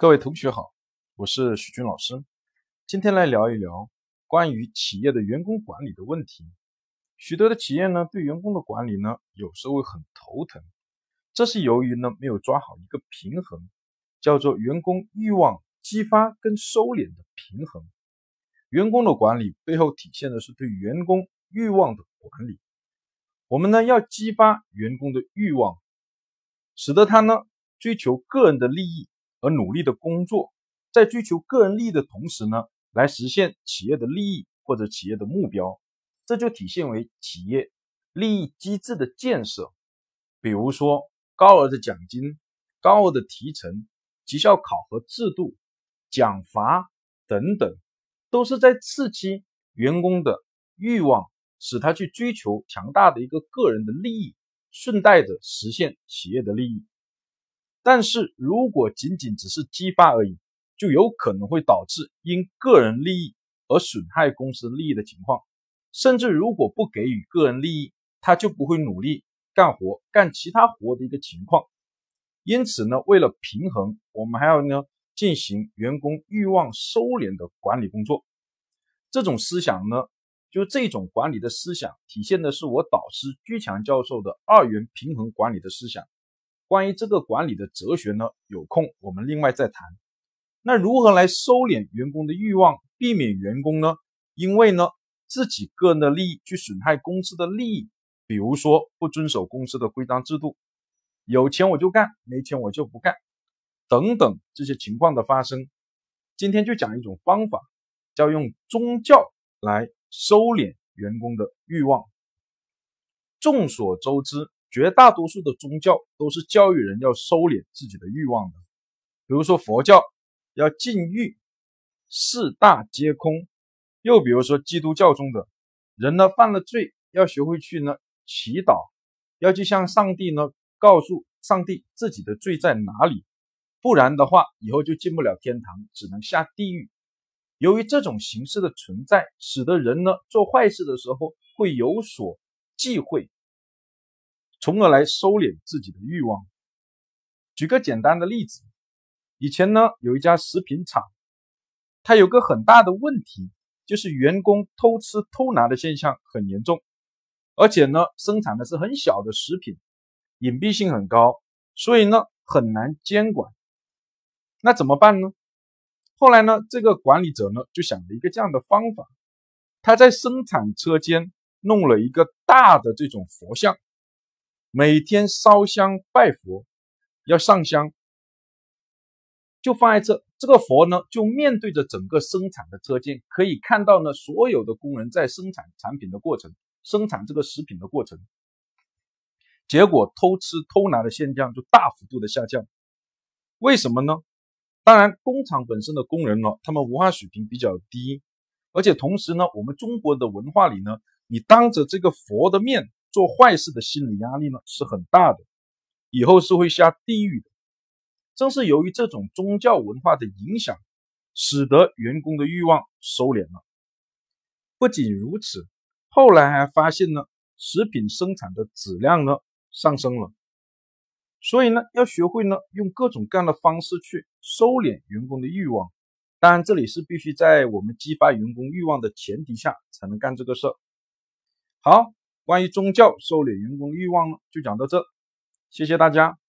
各位同学好，我是许军老师，今天来聊一聊关于企业的员工管理的问题。许多的企业呢，对员工的管理呢，有时候会很头疼，这是由于呢没有抓好一个平衡，叫做员工欲望激发跟收敛的平衡。员工的管理背后体现的是对员工欲望的管理。我们呢要激发员工的欲望，使得他呢追求个人的利益。而努力的工作，在追求个人利益的同时呢，来实现企业的利益或者企业的目标，这就体现为企业利益机制的建设。比如说高额的奖金、高额的提成、绩效考核制度、奖罚等等，都是在刺激员工的欲望，使他去追求强大的一个个人的利益，顺带着实现企业的利益。但是如果仅仅只是激发而已，就有可能会导致因个人利益而损害公司利益的情况。甚至如果不给予个人利益，他就不会努力干活、干其他活的一个情况。因此呢，为了平衡，我们还要呢进行员工欲望收敛的管理工作。这种思想呢，就这种管理的思想，体现的是我导师居强教授的二元平衡管理的思想。关于这个管理的哲学呢，有空我们另外再谈。那如何来收敛员工的欲望，避免员工呢？因为呢自己个人的利益去损害公司的利益，比如说不遵守公司的规章制度，有钱我就干，没钱我就不干，等等这些情况的发生。今天就讲一种方法，叫用宗教来收敛员工的欲望。众所周知。绝大多数的宗教都是教育人要收敛自己的欲望的，比如说佛教要禁欲，四大皆空；又比如说基督教中的人呢犯了罪，要学会去呢祈祷，要去向上帝呢告诉上帝自己的罪在哪里，不然的话以后就进不了天堂，只能下地狱。由于这种形式的存在，使得人呢做坏事的时候会有所忌讳。从而来收敛自己的欲望。举个简单的例子，以前呢有一家食品厂，它有个很大的问题，就是员工偷吃偷拿的现象很严重，而且呢生产的是很小的食品，隐蔽性很高，所以呢很难监管。那怎么办呢？后来呢这个管理者呢就想了一个这样的方法，他在生产车间弄了一个大的这种佛像。每天烧香拜佛，要上香，就放在这。这个佛呢，就面对着整个生产的车间，可以看到呢所有的工人在生产产品的过程，生产这个食品的过程。结果偷吃偷拿的现象就大幅度的下降。为什么呢？当然，工厂本身的工人呢，他们文化水平比较低，而且同时呢，我们中国的文化里呢，你当着这个佛的面。做坏事的心理压力呢是很大的，以后是会下地狱的。正是由于这种宗教文化的影响，使得员工的欲望收敛了。不仅如此，后来还发现呢，食品生产的质量呢上升了。所以呢，要学会呢用各种各样的方式去收敛员工的欲望。当然，这里是必须在我们激发员工欲望的前提下才能干这个事儿。好。关于宗教收敛员工欲望呢，就讲到这，谢谢大家。